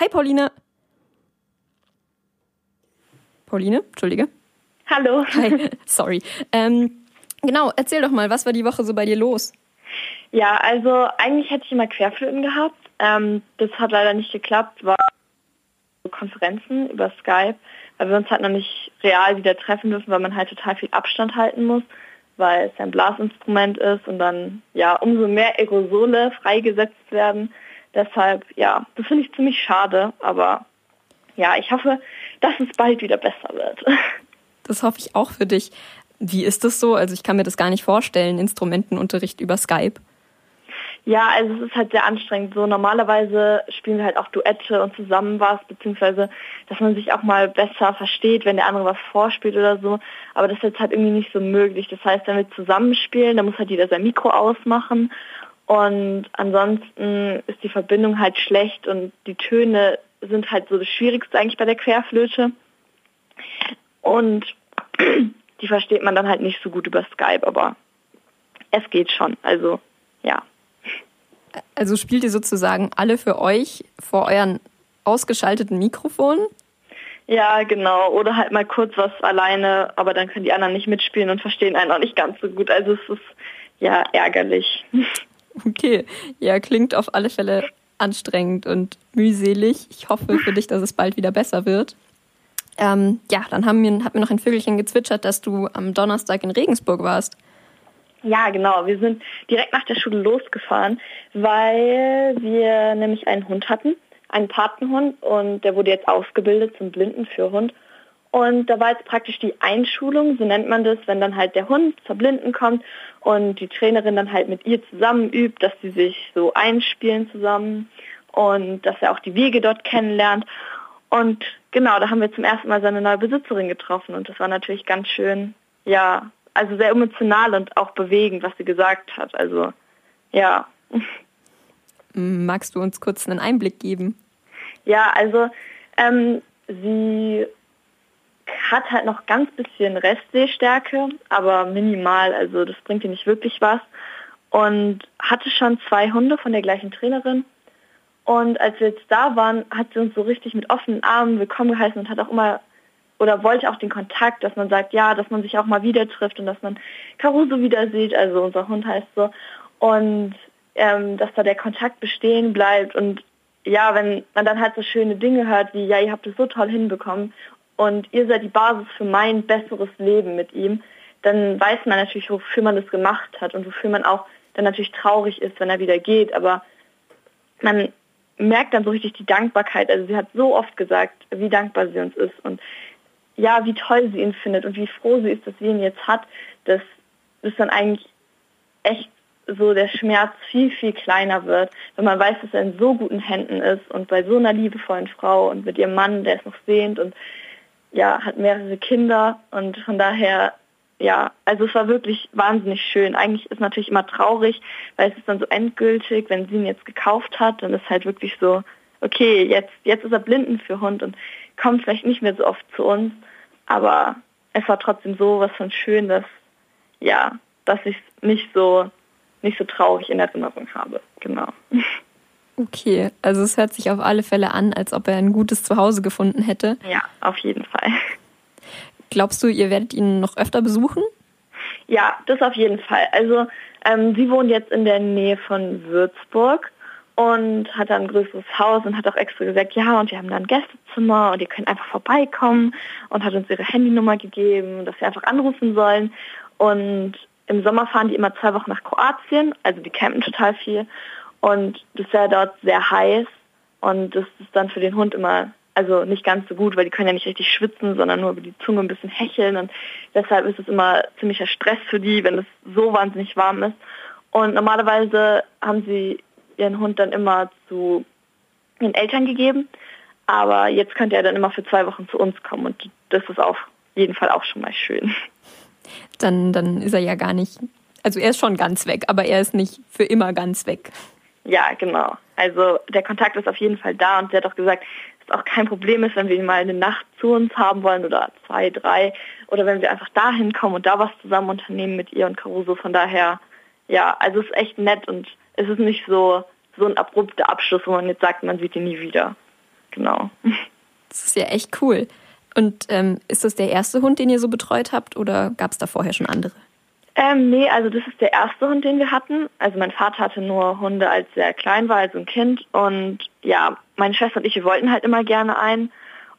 Hi Pauline. Pauline, Entschuldige. Hallo. Hi, sorry. Ähm, genau, erzähl doch mal, was war die Woche so bei dir los? Ja, also eigentlich hätte ich immer Querflöten gehabt. Ähm, das hat leider nicht geklappt, war Konferenzen über Skype, weil wir uns halt noch nicht real wieder treffen dürfen, weil man halt total viel Abstand halten muss, weil es ein Blasinstrument ist und dann ja umso mehr Aerosole freigesetzt werden. Deshalb, ja, das finde ich ziemlich schade, aber ja, ich hoffe, dass es bald wieder besser wird. Das hoffe ich auch für dich. Wie ist das so? Also ich kann mir das gar nicht vorstellen, Instrumentenunterricht über Skype. Ja, also es ist halt sehr anstrengend. So normalerweise spielen wir halt auch Duette und zusammen was, beziehungsweise dass man sich auch mal besser versteht, wenn der andere was vorspielt oder so. Aber das ist jetzt halt irgendwie nicht so möglich. Das heißt, wenn wir zusammenspielen, dann muss halt jeder sein Mikro ausmachen. Und ansonsten ist die Verbindung halt schlecht und die Töne sind halt so das Schwierigste eigentlich bei der Querflöte. Und die versteht man dann halt nicht so gut über Skype, aber es geht schon. Also ja. Also spielt ihr sozusagen alle für euch vor euren ausgeschalteten Mikrofonen? Ja, genau. Oder halt mal kurz was alleine, aber dann können die anderen nicht mitspielen und verstehen einen auch nicht ganz so gut. Also es ist ja ärgerlich. Okay, ja, klingt auf alle Fälle anstrengend und mühselig. Ich hoffe für dich, dass es bald wieder besser wird. Ähm, ja, dann haben wir, hat mir noch ein Vögelchen gezwitschert, dass du am Donnerstag in Regensburg warst. Ja, genau. Wir sind direkt nach der Schule losgefahren, weil wir nämlich einen Hund hatten, einen Patenhund und der wurde jetzt ausgebildet zum Blindenführhund. Und da war jetzt praktisch die Einschulung, so nennt man das, wenn dann halt der Hund zur Blinden kommt und die Trainerin dann halt mit ihr zusammen übt, dass sie sich so einspielen zusammen und dass er auch die Wege dort kennenlernt. Und genau, da haben wir zum ersten Mal seine neue Besitzerin getroffen und das war natürlich ganz schön, ja, also sehr emotional und auch bewegend, was sie gesagt hat. Also ja. Magst du uns kurz einen Einblick geben? Ja, also ähm, sie hat halt noch ganz bisschen Restsehstärke, aber minimal, also das bringt ihr nicht wirklich was. Und hatte schon zwei Hunde von der gleichen Trainerin. Und als wir jetzt da waren, hat sie uns so richtig mit offenen Armen willkommen geheißen und hat auch immer oder wollte auch den Kontakt, dass man sagt, ja, dass man sich auch mal wieder trifft und dass man Caruso wieder sieht, also unser Hund heißt so, und ähm, dass da der Kontakt bestehen bleibt. Und ja, wenn man dann halt so schöne Dinge hört wie, ja, ihr habt es so toll hinbekommen und ihr seid die Basis für mein besseres Leben mit ihm, dann weiß man natürlich, wofür man das gemacht hat und wofür man auch dann natürlich traurig ist, wenn er wieder geht, aber man merkt dann so richtig die Dankbarkeit. Also sie hat so oft gesagt, wie dankbar sie uns ist und ja, wie toll sie ihn findet und wie froh sie ist, dass sie ihn jetzt hat, dass das dann eigentlich echt so der Schmerz viel, viel kleiner wird, wenn man weiß, dass er in so guten Händen ist und bei so einer liebevollen Frau und mit ihrem Mann, der ist noch sehend und ja, hat mehrere Kinder und von daher, ja, also es war wirklich wahnsinnig schön. Eigentlich ist natürlich immer traurig, weil es ist dann so endgültig, wenn sie ihn jetzt gekauft hat, dann ist halt wirklich so, okay, jetzt, jetzt ist er blinden für Hund und kommt vielleicht nicht mehr so oft zu uns, aber es war trotzdem so was von schön, dass ja, dass ich es nicht so nicht so traurig in Erinnerung habe. Genau. Okay, also es hört sich auf alle Fälle an, als ob er ein gutes Zuhause gefunden hätte. Ja, auf jeden Fall. Glaubst du, ihr werdet ihn noch öfter besuchen? Ja, das auf jeden Fall. Also ähm, sie wohnt jetzt in der Nähe von Würzburg und hat ein größeres Haus und hat auch extra gesagt, ja, und wir haben da ein Gästezimmer und ihr könnt einfach vorbeikommen und hat uns ihre Handynummer gegeben, dass wir einfach anrufen sollen. Und im Sommer fahren die immer zwei Wochen nach Kroatien, also die campen total viel und das ist ja dort sehr heiß und das ist dann für den Hund immer also nicht ganz so gut, weil die können ja nicht richtig schwitzen, sondern nur über die Zunge ein bisschen hecheln und deshalb ist es immer ziemlicher Stress für die, wenn es so wahnsinnig warm ist. Und normalerweise haben sie ihren Hund dann immer zu den Eltern gegeben. Aber jetzt könnte er dann immer für zwei Wochen zu uns kommen und das ist auf jeden Fall auch schon mal schön. Dann, dann ist er ja gar nicht, also er ist schon ganz weg, aber er ist nicht für immer ganz weg. Ja, genau. Also der Kontakt ist auf jeden Fall da und sie hat auch gesagt, dass es auch kein Problem ist, wenn wir mal eine Nacht zu uns haben wollen oder zwei, drei oder wenn wir einfach dahin kommen und da was zusammen unternehmen mit ihr und Caruso. Von daher, ja, also es ist echt nett und es ist nicht so, so ein abrupter Abschluss, wo man jetzt sagt, man sieht ihn nie wieder. genau. Das ist ja echt cool. Und ähm, ist das der erste Hund, den ihr so betreut habt oder gab es da vorher schon andere? Ähm, nee, also das ist der erste Hund, den wir hatten. Also mein Vater hatte nur Hunde, als er klein war, also ein Kind. Und ja, meine Schwester und ich, wir wollten halt immer gerne einen.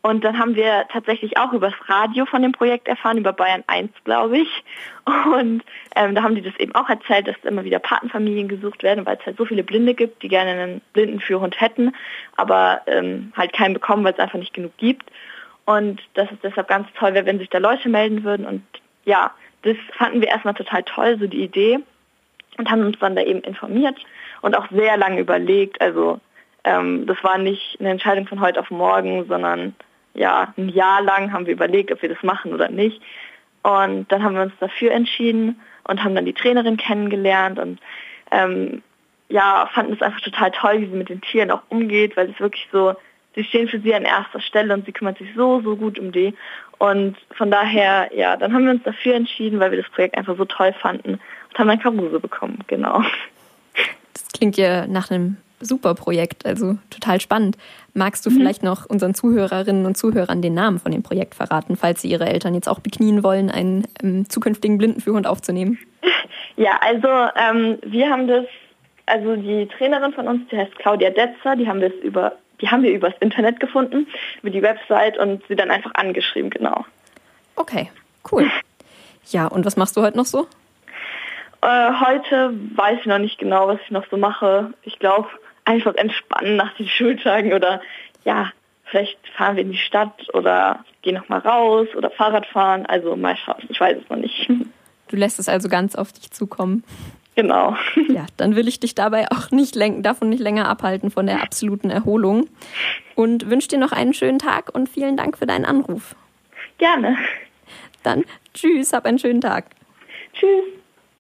Und dann haben wir tatsächlich auch übers Radio von dem Projekt erfahren, über Bayern 1, glaube ich. Und ähm, da haben die das eben auch erzählt, dass immer wieder Patenfamilien gesucht werden, weil es halt so viele Blinde gibt, die gerne einen Blindenführhund hätten, aber ähm, halt keinen bekommen, weil es einfach nicht genug gibt. Und das ist deshalb ganz toll wäre, wenn sich da Leute melden würden. Und ja, das fanden wir erstmal total toll, so die Idee. Und haben uns dann da eben informiert und auch sehr lange überlegt. Also ähm, das war nicht eine Entscheidung von heute auf morgen, sondern ja, ein Jahr lang haben wir überlegt, ob wir das machen oder nicht. Und dann haben wir uns dafür entschieden und haben dann die Trainerin kennengelernt und ähm, ja, fanden es einfach total toll, wie sie mit den Tieren auch umgeht, weil es wirklich so, sie stehen für sie an erster Stelle und sie kümmert sich so, so gut um die. Und von daher, ja, dann haben wir uns dafür entschieden, weil wir das Projekt einfach so toll fanden und haben dann Karuse bekommen, genau. Das klingt ja nach einem super Projekt, also total spannend. Magst du mhm. vielleicht noch unseren Zuhörerinnen und Zuhörern den Namen von dem Projekt verraten, falls sie ihre Eltern jetzt auch beknien wollen, einen ähm, zukünftigen Blindenführhund aufzunehmen? Ja, also ähm, wir haben das, also die Trainerin von uns, die heißt Claudia Detzer, die haben wir über, die haben wir übers Internet gefunden, über die Website und sie dann einfach angeschrieben, genau. Okay, cool. Ja, und was machst du heute noch so? Äh, heute weiß ich noch nicht genau, was ich noch so mache. Ich glaube, einfach entspannen nach den Schultagen oder ja, vielleicht fahren wir in die Stadt oder gehen noch mal raus oder Fahrrad fahren. Also mal schauen, ich weiß es noch nicht. Du lässt es also ganz auf dich zukommen. Genau. Ja, dann will ich dich dabei auch nicht davon nicht länger abhalten von der absoluten Erholung und wünsche dir noch einen schönen Tag und vielen Dank für deinen Anruf. Gerne. Dann tschüss, hab einen schönen Tag. Tschüss.